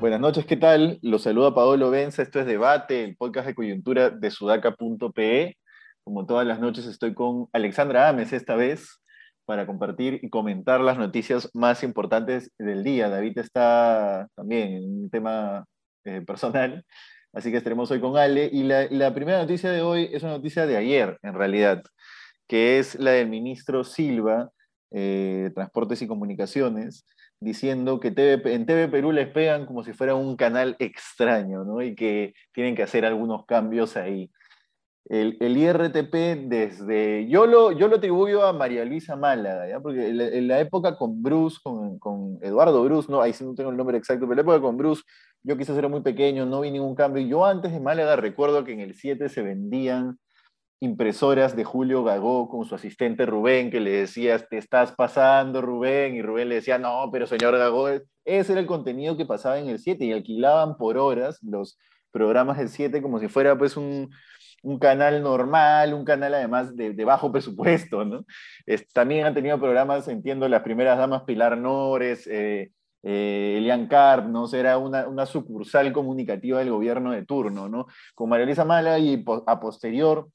Buenas noches, ¿qué tal? Los saluda Paolo Benza, esto es Debate, el podcast de coyuntura de sudaca.pe. Como todas las noches estoy con Alexandra Ames esta vez para compartir y comentar las noticias más importantes del día. David está también en un tema eh, personal, así que estaremos hoy con Ale. Y la, primera noticia de hoy es una noticia de ayer, en realidad, que es la del ministro Silva, eh, Transportes y Comunicaciones, diciendo que en TV Perú les pegan como si fuera un canal extraño, ¿no? Y que tienen que hacer algunos cambios ahí. El, IRTP desde... Yo lo, yo lo atribuyo a María Luisa Málaga, ¿ya? Porque en la, época con Bruce, con, con, Eduardo Bruce, no, ahí sí no tengo el nombre exacto, pero en la época con Bruce, yo quizás era muy pequeño, no vi ningún cambio. Yo antes de Málaga recuerdo que en el 7 se vendían impresoras de Julio Gagó con su asistente Rubén, que le decía, te estás pasando Rubén, y Rubén le decía, no, pero señor Gagó, ese era el contenido que pasaba en el 7 y alquilaban por horas los programas del 7 como si fuera pues un, un canal normal, un canal además de, bajo presupuesto, ¿no? también han tenido programas, entiendo, las primeras damas Pilar Nores, eh, eh, Elian Carp, ¿no? Era una, una, sucursal comunicativa del gobierno de turno, ¿no? Con María Luisa Mala y a posterior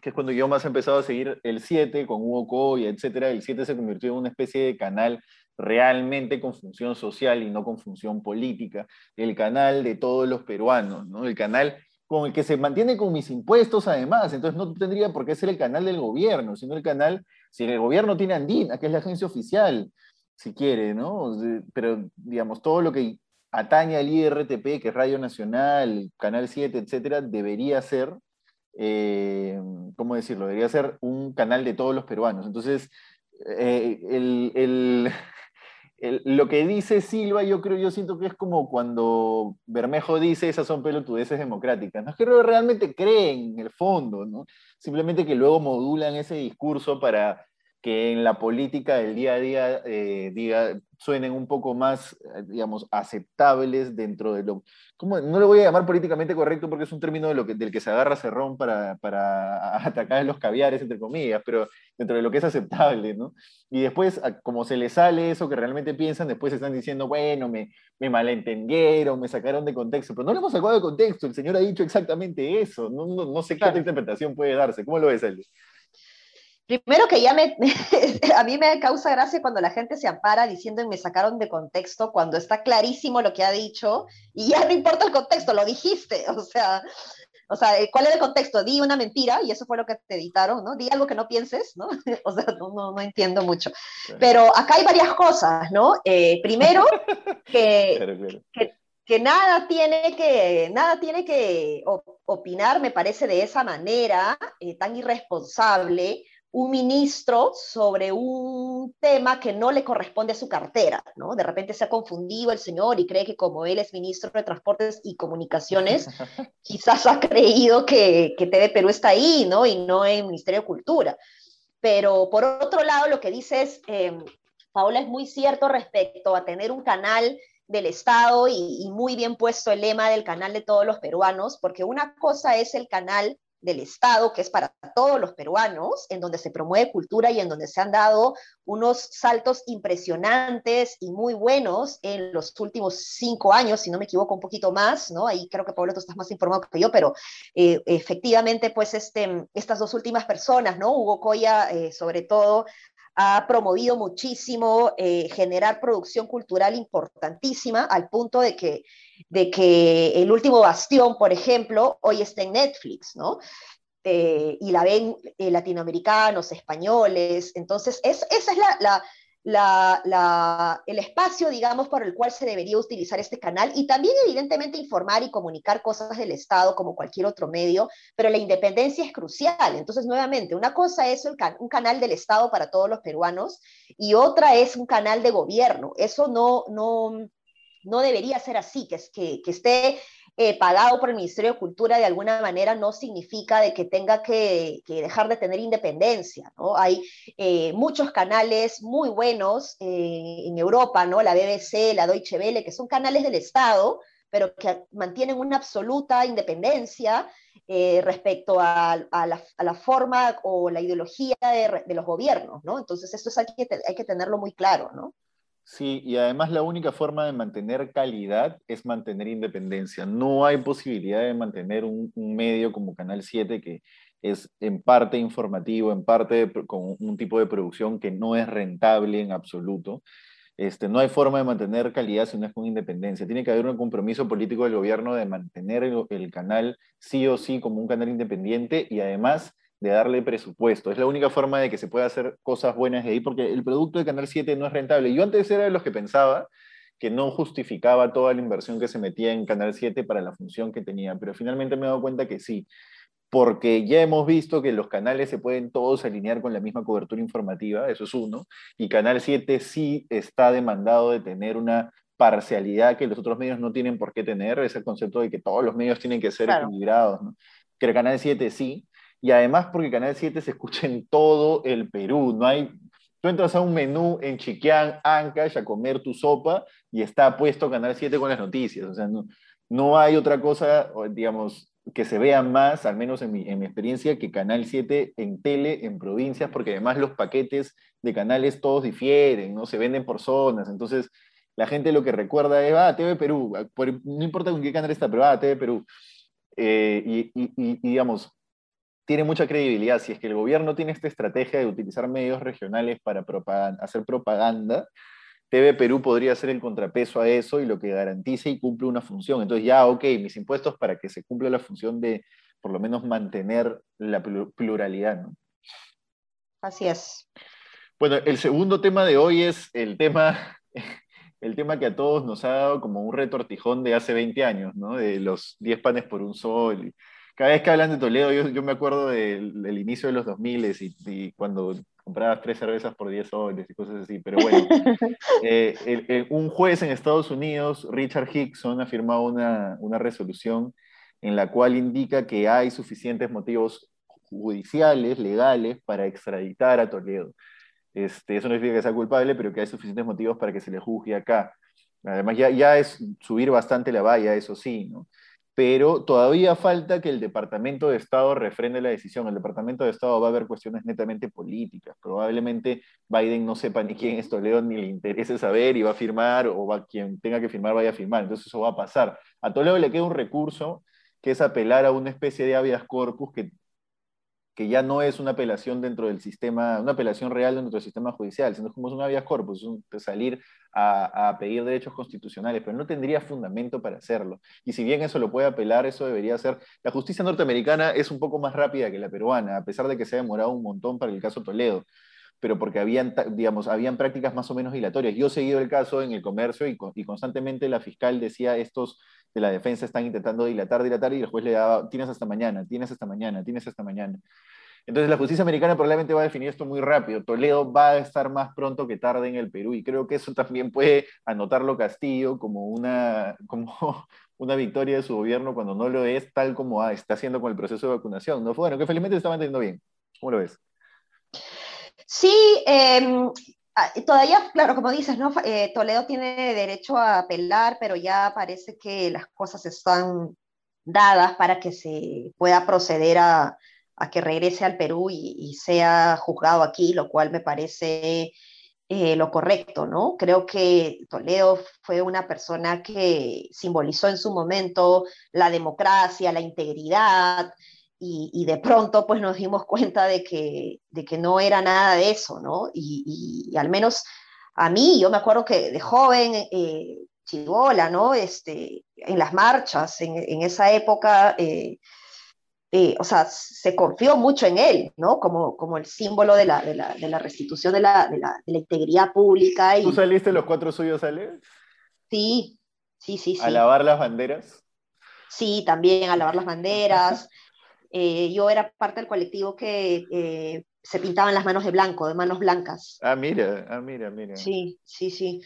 que es cuando yo más he empezado a seguir el 7 con Hugo Coy, etcétera, el 7 se convirtió en una especie de canal realmente con función social y no con función política, el canal de todos los peruanos, ¿no? El canal con el que se mantiene con mis impuestos además, entonces no tendría por qué ser el canal del gobierno, sino el canal, si el gobierno tiene Andina, que es la agencia oficial, si quiere, ¿no? Pero, digamos, todo lo que atañe al IRTP, que es Radio Nacional, Canal 7, etcétera, debería ser eh, ¿cómo decirlo? Debería ser un canal de todos los peruanos. Entonces, eh, lo que dice Silva, yo creo, yo siento que es como cuando Bermejo dice esas son pelotudeces democráticas. No es que realmente creen en el fondo. Simplemente que luego modulan ese discurso para que en la política del día a día eh, diga, suenen un poco más, eh, digamos, aceptables dentro de lo... ¿cómo? No lo voy a llamar políticamente correcto porque es un término de lo que, del que se agarra Cerrón para, para atacar a los caviares, entre comillas, pero dentro de lo que es aceptable, ¿no? Y después, como se les sale eso que realmente piensan, después están diciendo, bueno, me, me malentendieron, me sacaron de contexto, pero no lo hemos sacado de contexto, el señor ha dicho exactamente eso, no, no, sé qué otra interpretación puede darse, ¿cómo lo ves, él? Primero que ya me, a mí me causa gracia cuando la gente se ampara diciendo me sacaron de contexto cuando está clarísimo lo que ha dicho y ya no importa el contexto, lo dijiste, o sea, o sea, ¿cuál era el contexto? Di una mentira y eso fue lo que te editaron, ¿no? Di algo que no pienses, ¿no? O sea, no, no, entiendo mucho. Pero acá hay varias cosas, ¿no? Eh, primero, que, que, que, nada tiene que, nada tiene que opinar, me parece, de esa manera eh, tan irresponsable un ministro sobre un tema que no le corresponde a su cartera, ¿no? De repente se ha confundido el señor y cree que como él es ministro de Transportes y Comunicaciones, quizás ha creído que, que TV Perú está ahí, ¿no? Y no en el Ministerio de Cultura. Pero por otro lado, lo que dice es, eh, Paola, es muy cierto respecto a tener un canal del Estado y, y muy bien puesto el lema del canal de todos los peruanos, porque una cosa es el canal del Estado, que es para todos los peruanos, en donde se promueve cultura y en donde se han dado unos saltos impresionantes y muy buenos en los últimos cinco años, si no me equivoco, un poquito más, ¿no? Ahí creo que Pablo, tú estás más informado que yo, pero eh, efectivamente, pues este, estas dos últimas personas, ¿no? Hugo Coya, eh, sobre todo, ha promovido muchísimo eh, generar producción cultural importantísima al punto de que, de que el último bastión, por ejemplo, hoy está en Netflix, ¿no? Eh, y la ven eh, latinoamericanos, españoles. Entonces, esa es la, el espacio, digamos, por el cual se debería utilizar este canal y también, evidentemente, informar y comunicar cosas del Estado como cualquier otro medio, pero la independencia es crucial. Entonces, nuevamente, una cosa es un canal del Estado para todos los peruanos y otra es un canal de gobierno. Eso no, no, no debería ser así, que, que, que esté eh, pagado por el Ministerio de Cultura de alguna manera no significa de que tenga que, dejar de tener independencia, ¿no? Hay eh, muchos canales muy buenos eh, en Europa, ¿no? La BBC, la Deutsche Welle, que son canales del Estado, pero que mantienen una absoluta independencia respecto a, la, forma o la ideología de, los gobiernos, ¿no? Entonces, esto es, hay, que, hay que tenerlo muy claro, ¿no? Sí, y además la única forma de mantener calidad es mantener independencia. No hay posibilidad de mantener un, medio como Canal 7 que es en parte informativo, en parte con un tipo de producción que no es rentable en absoluto. Este, no hay forma de mantener calidad si no es con independencia. Tiene que haber un compromiso político del gobierno de mantener el canal sí o sí como un canal independiente y además de darle presupuesto. Es la única forma de que se pueda hacer cosas buenas de ahí, porque el producto de Canal 7 no es rentable. Yo antes era de los que pensaba que no justificaba toda la inversión que se metía en Canal 7 para la función que tenía, pero finalmente me he dado cuenta que sí, porque ya hemos visto que los canales se pueden todos alinear con la misma cobertura informativa, eso es uno, y Canal 7 sí está demandado de tener una parcialidad que los otros medios no tienen por qué tener, es el concepto de que todos los medios tienen que ser equilibrados, ¿no? que el Canal 7 sí, y además porque Canal 7 se escucha en todo el Perú, no hay... Tú entras a un menú en Chiquián, Ancash, a comer tu sopa y está puesto Canal 7 con las noticias. O sea, no, no hay otra cosa, digamos, que se vea más, al menos en mi, en mi, experiencia, que Canal 7 en tele, en provincias, porque además los paquetes de canales todos difieren, ¿no? Se venden por zonas, entonces la gente lo que recuerda es, ah, TV Perú, no importa con qué canal está, pero ah, TV Perú. Eh, y, y, y, digamos, tiene mucha credibilidad. Si es que el gobierno tiene esta estrategia de utilizar medios regionales para hacer propaganda, TV Perú podría ser el contrapeso a eso y lo que garantice y cumple una función. Entonces ya, ok, mis impuestos para que se cumpla la función de por lo menos mantener la pluralidad. ¿no? Así es. Bueno, el segundo tema de hoy es el tema, el tema que a todos nos ha dado como un retortijón de hace 20 años, ¿no? De los 10 panes por un sol cada vez que hablan de Toledo, yo, me acuerdo del, inicio de los 2000 y, y cuando comprabas tres cervezas por 10 soles y cosas así, pero bueno, eh, un juez en Estados Unidos, Richard Hickson, ha firmado una, una, resolución en la cual indica que hay suficientes motivos judiciales, legales, para extraditar a Toledo. Este, eso no significa que sea culpable, pero que hay suficientes motivos para que se le juzgue acá. Además, ya, ya es subir bastante la valla, eso sí, ¿no? Pero todavía falta que el Departamento de Estado refrende la decisión. El Departamento de Estado va a haber cuestiones netamente políticas. Probablemente Biden no sepa ni quién es Toledo, ni le interese saber y va a firmar, o va, quien tenga que firmar vaya a firmar. Entonces eso va a pasar. A Toledo le queda un recurso que es apelar a una especie de habeas corpus que que ya no es una apelación dentro del sistema, una apelación real dentro del sistema judicial, sino como es una vía corpus, un, salir a, pedir derechos constitucionales, pero no tendría fundamento para hacerlo. Y si bien eso lo puede apelar, eso debería ser... La justicia norteamericana es un poco más rápida que la peruana, a pesar de que se ha demorado un montón para el caso Toledo pero porque habían, digamos, habían prácticas más o menos dilatorias. Yo he seguido el caso en el comercio y constantemente la fiscal decía estos de la defensa están intentando dilatar, dilatar, y el juez le daba, tienes hasta mañana, tienes hasta mañana, tienes hasta mañana. Entonces la justicia americana probablemente va a definir esto muy rápido. Toledo va a estar más pronto que tarde en el Perú y creo que eso también puede anotarlo Castillo como una, como una victoria de su gobierno cuando no lo es tal como está haciendo con el proceso de vacunación. ¿no? Bueno, que felizmente se está manteniendo bien. ¿Cómo lo ves? Sí, em, Ah, todavía, claro, como dices, ¿no? Eh, Toledo tiene derecho a apelar, pero ya parece que las cosas están dadas para que se pueda proceder a, que regrese al Perú y, sea juzgado aquí, lo cual me parece eh, lo correcto, ¿no? Creo que Toledo fue una persona que simbolizó en su momento la democracia, la integridad, y, de pronto pues nos dimos cuenta de que, de que no era nada de eso, ¿no? Y, al menos a mí, yo me acuerdo que de joven, eh, chivola, ¿no? Este, en las marchas, en, en esa época, eh, eh, o sea, se confió mucho en él, ¿no? Como, como el símbolo de la, de la, de la restitución de la, de la, integridad pública. ¿Tú saliste los cuatro suyos, Ale? Sí, sí, sí, sí. ¿A lavar las banderas? Sí, también a lavar las banderas. Eh, yo era parte del colectivo que eh, se pintaban las manos de blanco, de manos blancas. Ah, mira, ah, mira, mira. Sí, sí, sí.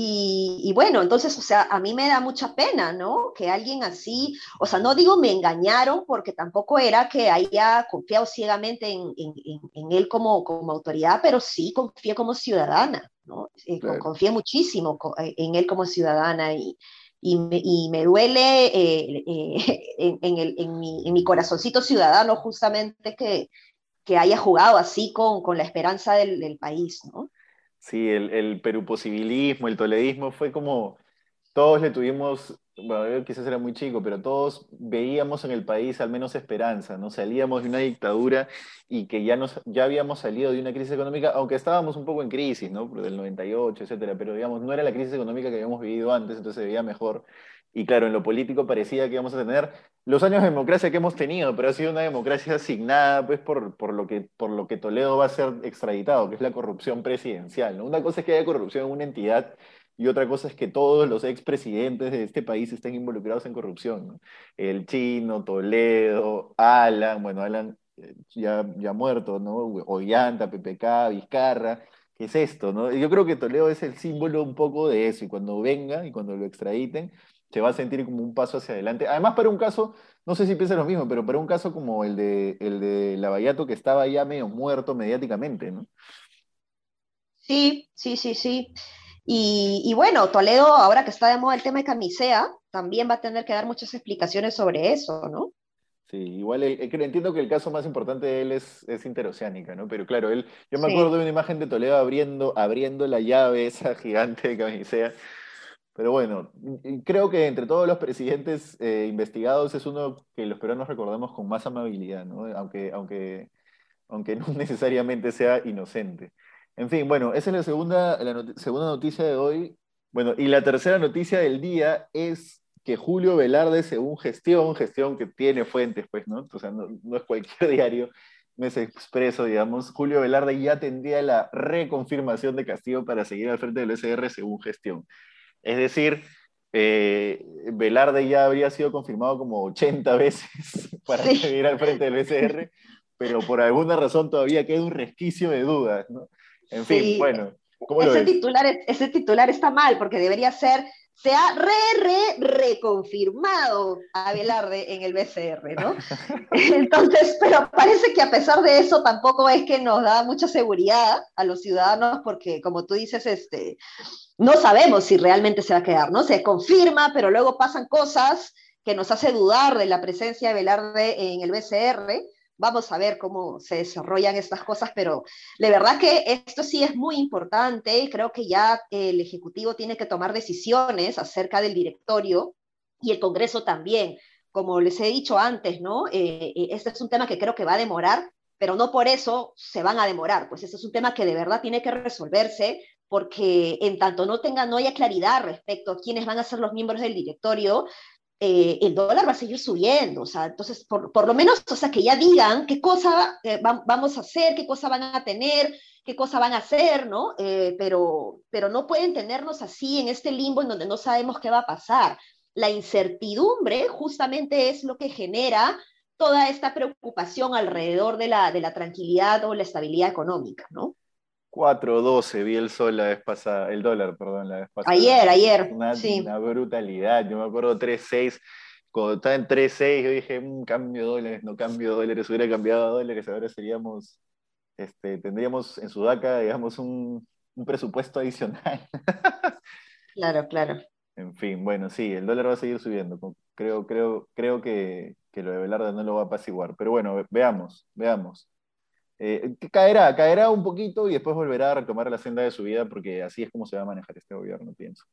Y, bueno, entonces, o sea, a mí me da mucha pena, ¿no? Que alguien así, o sea, no digo me engañaron porque tampoco era que haya confiado ciegamente en, en, él como, como autoridad, pero sí confié como ciudadana, ¿no? Eh, confié muchísimo en él como ciudadana y, y me, duele eh, eh, en, mi, corazoncito ciudadano justamente que, haya jugado así con, la esperanza del, país, ¿no? Sí, el, el peruposibilismo, el toledismo fue como todos le tuvimos, bueno, yo quizás era muy chico, pero todos veíamos en el país al menos esperanza, ¿no? Salíamos de una dictadura y que ya, nos, ya habíamos salido de una crisis económica, aunque estábamos un poco en crisis, ¿no? Del 98, etcétera, pero digamos, no era la crisis económica que habíamos vivido antes, entonces se veía mejor. Y claro, en lo político parecía que íbamos a tener los años de democracia que hemos tenido, pero ha sido una democracia asignada pues, por, por, lo que, por lo que Toledo va a ser extraditado, que es la corrupción presidencial. ¿no? Una cosa es que haya corrupción en una entidad y otra cosa es que todos los expresidentes de este país estén involucrados en corrupción. El Chino, Toledo, Alan, bueno, Alan eh, ya, ya muerto, ¿no? Ollanta, PPK, Vizcarra. ¿Qué es esto? ¿no? Yo creo que Toledo es el símbolo un poco de eso y cuando venga y cuando lo extraditen, se va a sentir como un paso hacia adelante. Además, para un caso, no sé si piensa lo mismo, pero para un caso como el de, el de Lavallato, que estaba ya medio muerto mediáticamente, ¿no? Sí, sí, sí, sí. Y, bueno, Toledo, ahora que está de moda el tema de camisea, también va a tener que dar muchas explicaciones sobre eso, ¿no? Sí, igual entiendo que el caso más importante de él es, es interoceánica, ¿no? Pero claro, él, yo me acuerdo de una imagen de Toledo abriendo, abriendo la llave esa gigante de camisea. Pero bueno, creo que entre todos los presidentes eh, investigados es uno que los peruanos recordamos con más amabilidad, ¿no? Aunque, aunque, aunque no necesariamente sea inocente. En fin, bueno, esa es la segunda, la segunda noticia de hoy. Bueno, y la tercera noticia del día es que Julio Velarde, según gestión, gestión que tiene fuentes, pues, ¿no? O sea, no, es cualquier diario, no es expreso, digamos, Julio Velarde ya tendría la reconfirmación de Castillo para seguir al frente del SR según gestión. Es decir, eh, Velarde ya habría sido confirmado como 80 veces para seguir al frente del SR, pero por alguna razón todavía queda un resquicio de dudas, ¿no? En fin, bueno. ese, Titular, ese titular está mal porque debería ser se ha re, re, reconfirmado a Velarde en el BCR, ¿no? Entonces, pero parece que a pesar de eso tampoco es que nos da mucha seguridad a los ciudadanos porque, como tú dices, este, no sabemos si realmente se va a quedar, ¿no? Se confirma, pero luego pasan cosas que nos hace dudar de la presencia de Velarde en el BCR vamos a ver cómo se desarrollan estas cosas, pero de verdad que esto sí es muy importante. Creo que ya el Ejecutivo tiene que tomar decisiones acerca del directorio y el Congreso también. Como les he dicho antes, ¿no? Eh, eh, este es un tema que creo que va a demorar, pero no por eso se van a demorar. Pues este es un tema que de verdad tiene que resolverse porque en tanto no tenga, no haya claridad respecto a quiénes van a ser los miembros del directorio, eh, el dólar va a seguir subiendo, o sea, entonces, por, por lo menos, o sea, que ya digan qué cosa eh, vamos a hacer, qué cosa van a tener, qué cosa van a hacer, ¿no? Eh, pero, pero no pueden tenernos así en este limbo en donde no sabemos qué va a pasar. La incertidumbre justamente es lo que genera toda esta preocupación alrededor de la, de la tranquilidad o la estabilidad económica, ¿no? 4.12 vi el sol la vez pasada, el dólar, perdón, la vez pasada. Ayer, ayer. Una, sí. una brutalidad. Yo me acuerdo 3.6. Cuando estaba en 3.6, yo dije, un mm, cambio dólares, no cambio dólares, hubiera cambiado a dólares, ahora seríamos, este, tendríamos en Sudaca, digamos, un, un presupuesto adicional. claro, claro. En fin, bueno, sí, el dólar va a seguir subiendo. Creo, creo, creo que, que lo de Velarde no lo va a apaciguar. Pero bueno, veamos, veamos. Eh, caerá, caerá un poquito y después volverá a retomar la senda de su vida porque así es como se va a manejar este gobierno, pienso.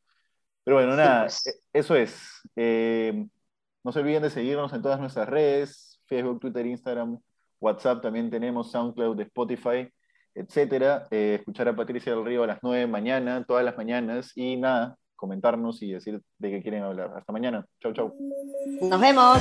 Pero bueno, nada, pues. e, eso es. Eh, no se olviden de seguirnos en todas nuestras redes, Facebook, Twitter, Instagram, WhatsApp, también tenemos SoundCloud, Spotify, etcétera. Eh, escuchar a Patricia del Río a las 9 de mañana, todas las mañanas, y nada, comentarnos y decir de qué quieren hablar. Hasta mañana. Chau, chau. Nos vemos.